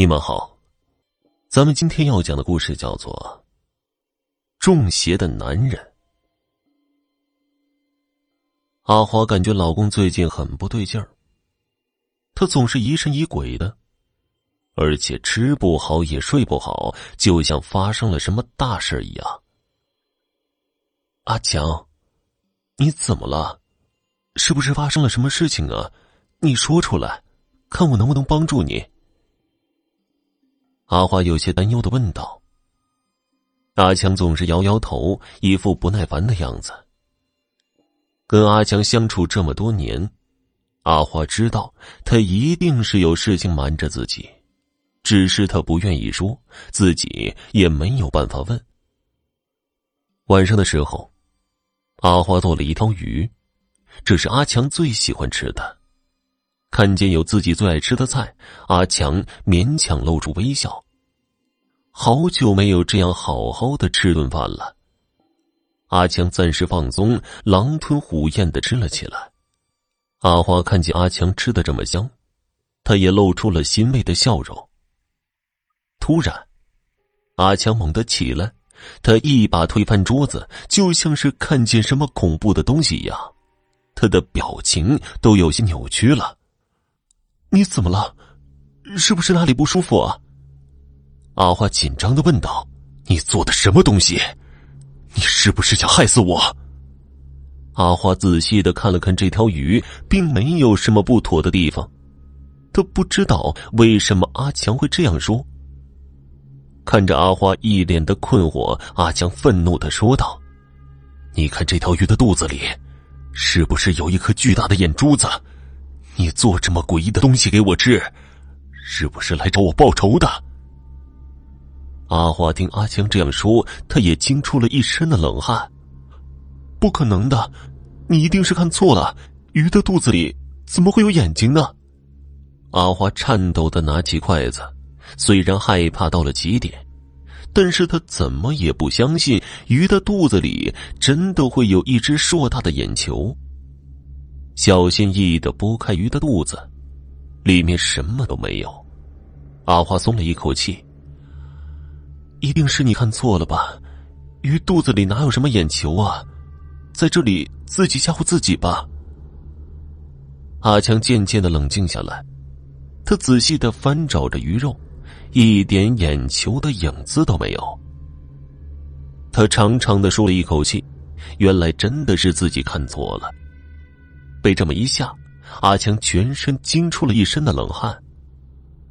你们好，咱们今天要讲的故事叫做《中邪的男人》。阿花感觉老公最近很不对劲儿，他总是疑神疑鬼的，而且吃不好也睡不好，就像发生了什么大事一样。阿强，你怎么了？是不是发生了什么事情啊？你说出来，看我能不能帮助你。阿花有些担忧的问道。阿强总是摇摇头，一副不耐烦的样子。跟阿强相处这么多年，阿花知道他一定是有事情瞒着自己，只是他不愿意说，自己也没有办法问。晚上的时候，阿花做了一条鱼，这是阿强最喜欢吃的。看见有自己最爱吃的菜，阿强勉强露出微笑。好久没有这样好好的吃顿饭了。阿强暂时放松，狼吞虎咽的吃了起来。阿花看见阿强吃的这么香，他也露出了欣慰的笑容。突然，阿强猛地起来，他一把推翻桌子，就像是看见什么恐怖的东西一样，他的表情都有些扭曲了。你怎么了？是不是哪里不舒服啊？阿花紧张的问道：“你做的什么东西？你是不是想害死我？”阿花仔细的看了看这条鱼，并没有什么不妥的地方。他不知道为什么阿强会这样说。看着阿花一脸的困惑，阿强愤怒的说道：“你看这条鱼的肚子里，是不是有一颗巨大的眼珠子？”你做这么诡异的东西给我吃，是不是来找我报仇的？阿花听阿强这样说，他也惊出了一身的冷汗。不可能的，你一定是看错了，鱼的肚子里怎么会有眼睛呢？阿花颤抖的拿起筷子，虽然害怕到了极点，但是他怎么也不相信鱼的肚子里真的会有一只硕大的眼球。小心翼翼的拨开鱼的肚子，里面什么都没有。阿花松了一口气。一定是你看错了吧？鱼肚子里哪有什么眼球啊？在这里自己吓唬自己吧。阿强渐渐的冷静下来，他仔细的翻找着鱼肉，一点眼球的影子都没有。他长长的舒了一口气，原来真的是自己看错了。被这么一吓，阿强全身惊出了一身的冷汗，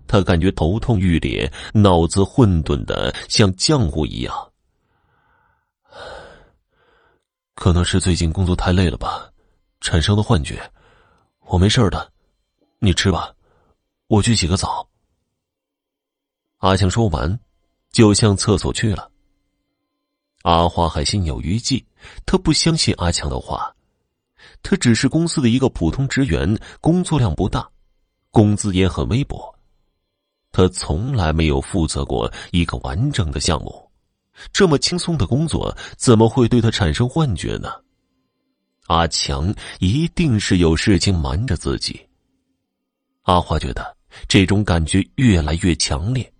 他感觉头痛欲裂，脑子混沌的像浆糊一样。可能是最近工作太累了吧，产生的幻觉。我没事的，你吃吧，我去洗个澡。阿强说完，就向厕所去了。阿花还心有余悸，他不相信阿强的话。他只是公司的一个普通职员，工作量不大，工资也很微薄。他从来没有负责过一个完整的项目，这么轻松的工作怎么会对他产生幻觉呢？阿强一定是有事情瞒着自己。阿花觉得这种感觉越来越强烈，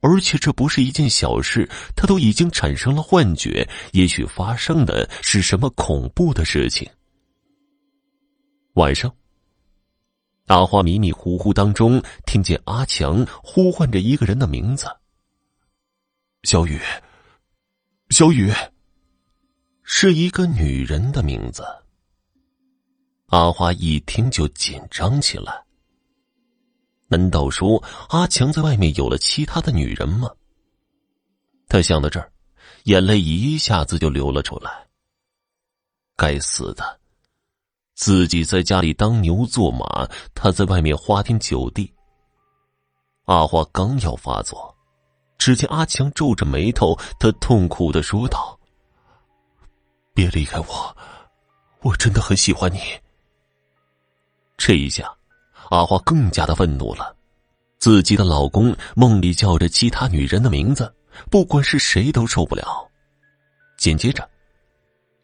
而且这不是一件小事，他都已经产生了幻觉，也许发生的是什么恐怖的事情。晚上，阿花迷迷糊糊当中听见阿强呼唤着一个人的名字：“小雨，小雨。”是一个女人的名字。阿花一听就紧张起来。难道说阿强在外面有了其他的女人吗？他想到这儿，眼泪一下子就流了出来。该死的！自己在家里当牛做马，他在外面花天酒地。阿花刚要发作，只见阿强皱着眉头，他痛苦的说道：“别离开我，我真的很喜欢你。”这一下，阿花更加的愤怒了，自己的老公梦里叫着其他女人的名字，不管是谁都受不了。紧接着。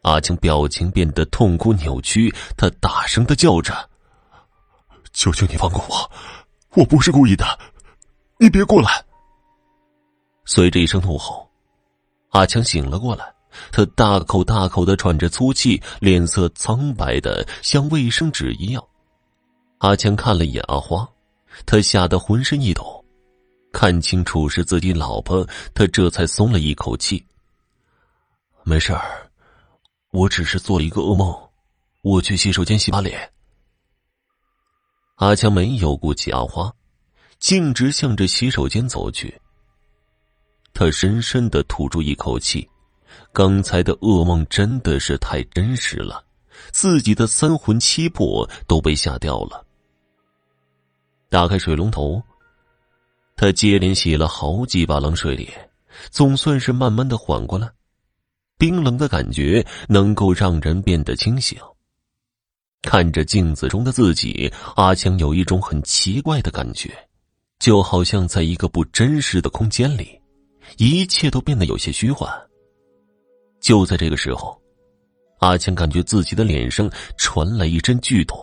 阿强表情变得痛苦扭曲，他大声的叫着：“求求你放过我，我不是故意的，你别过来！”随着一声怒吼，阿强醒了过来，他大口大口的喘着粗气，脸色苍白的像卫生纸一样。阿强看了一眼阿花，他吓得浑身一抖，看清楚是自己老婆，他这才松了一口气。没事儿，我只是做了一个噩梦，我去洗手间洗把脸。阿强没有顾及阿花，径直向着洗手间走去。他深深的吐出一口气，刚才的噩梦真的是太真实了，自己的三魂七魄都被吓掉了。打开水龙头，他接连洗了好几把冷水脸，总算是慢慢的缓过来。冰冷的感觉能够让人变得清醒。看着镜子中的自己，阿强有一种很奇怪的感觉，就好像在一个不真实的空间里。一切都变得有些虚幻。就在这个时候，阿强感觉自己的脸上传来一阵剧痛，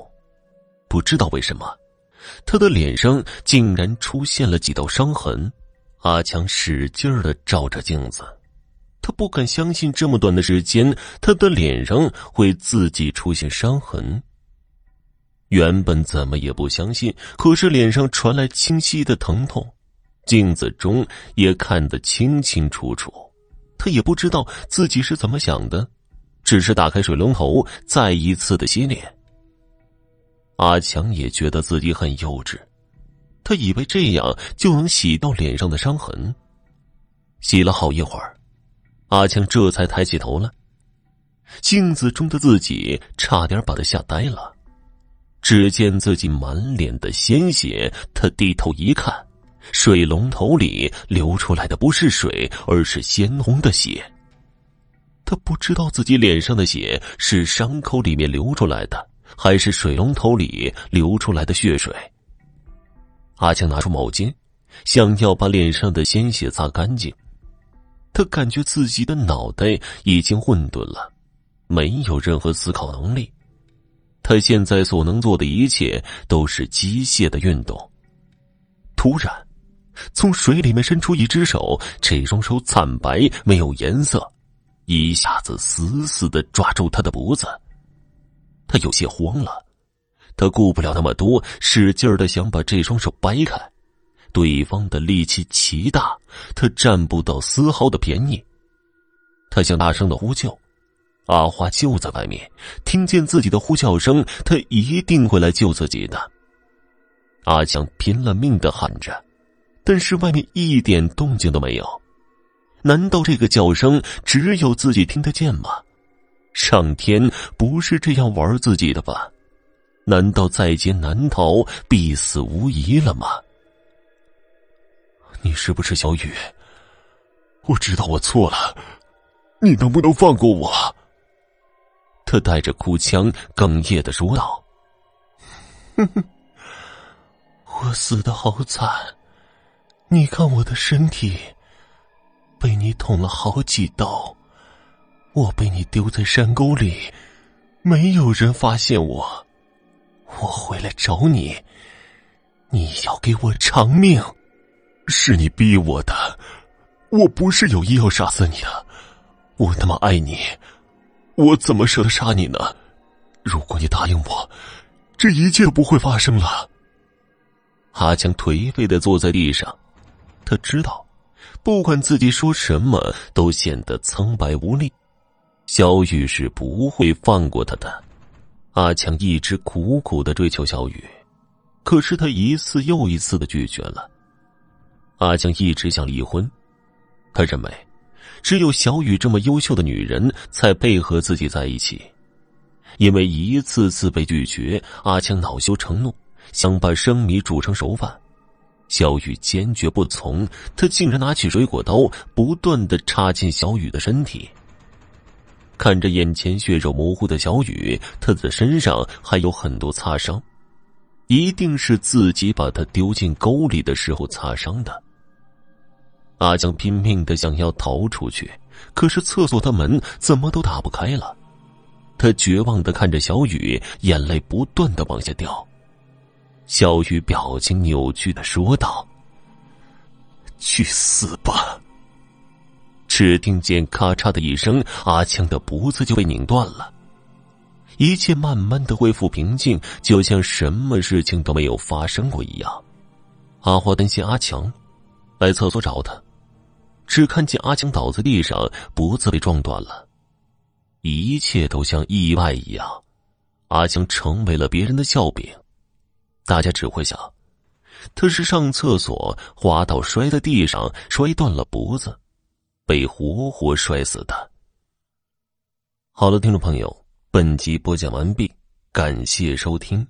不知道为什么，他的脸上竟然出现了几道伤痕。阿强使劲儿的照着镜子，他不敢相信这么短的时间，他的脸上会自己出现伤痕。原本怎么也不相信，可是脸上传来清晰的疼痛。镜子中也看得清清楚楚，他也不知道自己是怎么想的，只是打开水龙头，再一次的洗脸。阿强也觉得自己很幼稚，他以为这样就能洗到脸上的伤痕。洗了好一会儿，阿强这才抬起头来，镜子中的自己差点把他吓呆了。只见自己满脸的鲜血，他低头一看。水龙头里流出来的不是水，而是鲜红的血。他不知道自己脸上的血是伤口里面流出来的，还是水龙头里流出来的血水。阿强拿出毛巾，想要把脸上的鲜血擦干净。他感觉自己的脑袋已经混沌了，没有任何思考能力。他现在所能做的一切都是机械的运动。突然。从水里面伸出一只手，这双手惨白没有颜色，一下子死死的抓住他的脖子。他有些慌了，他顾不了那么多，使劲的想把这双手掰开。对方的力气奇大，他占不到丝毫的便宜。他想大声的呼救，阿花就在外面，听见自己的呼叫声，他一定会来救自己的。阿强拼了命的喊着。但是外面一点动静都没有，难道这个叫声只有自己听得见吗？上天不是这样玩自己的吧？难道在劫难逃、必死无疑了吗？你是不是小雨？我知道我错了，你能不能放过我？他带着哭腔，哽咽的说道：“哼哼，我死的好惨。”你看我的身体，被你捅了好几刀，我被你丢在山沟里，没有人发现我，我回来找你，你要给我偿命，是你逼我的，我不是有意要杀死你的，我他妈爱你，我怎么舍得杀你呢？如果你答应我，这一切都不会发生了。阿强颓废的坐在地上。他知道，不管自己说什么，都显得苍白无力。小雨是不会放过他的。阿强一直苦苦的追求小雨，可是他一次又一次的拒绝了。阿强一直想离婚，他认为，只有小雨这么优秀的女人才配合自己在一起。因为一次次被拒绝，阿强恼羞成怒，想把生米煮成熟饭。小雨坚决不从，他竟然拿起水果刀，不断的插进小雨的身体。看着眼前血肉模糊的小雨，他的身上还有很多擦伤，一定是自己把他丢进沟里的时候擦伤的。阿江拼命的想要逃出去，可是厕所的门怎么都打不开了。他绝望的看着小雨，眼泪不断的往下掉。小雨表情扭曲的说道：“去死吧！只听见咔嚓的一声，阿强的脖子就被拧断了。一切慢慢的恢复平静，就像什么事情都没有发生过一样。阿花担心阿强，来厕所找他，只看见阿强倒在地上，脖子被撞断了。一切都像意外一样，阿强成为了别人的笑柄。大家只会想，他是上厕所滑倒摔在地上，摔断了脖子，被活活摔死的。好了，听众朋友。本集播讲完毕，感谢收听。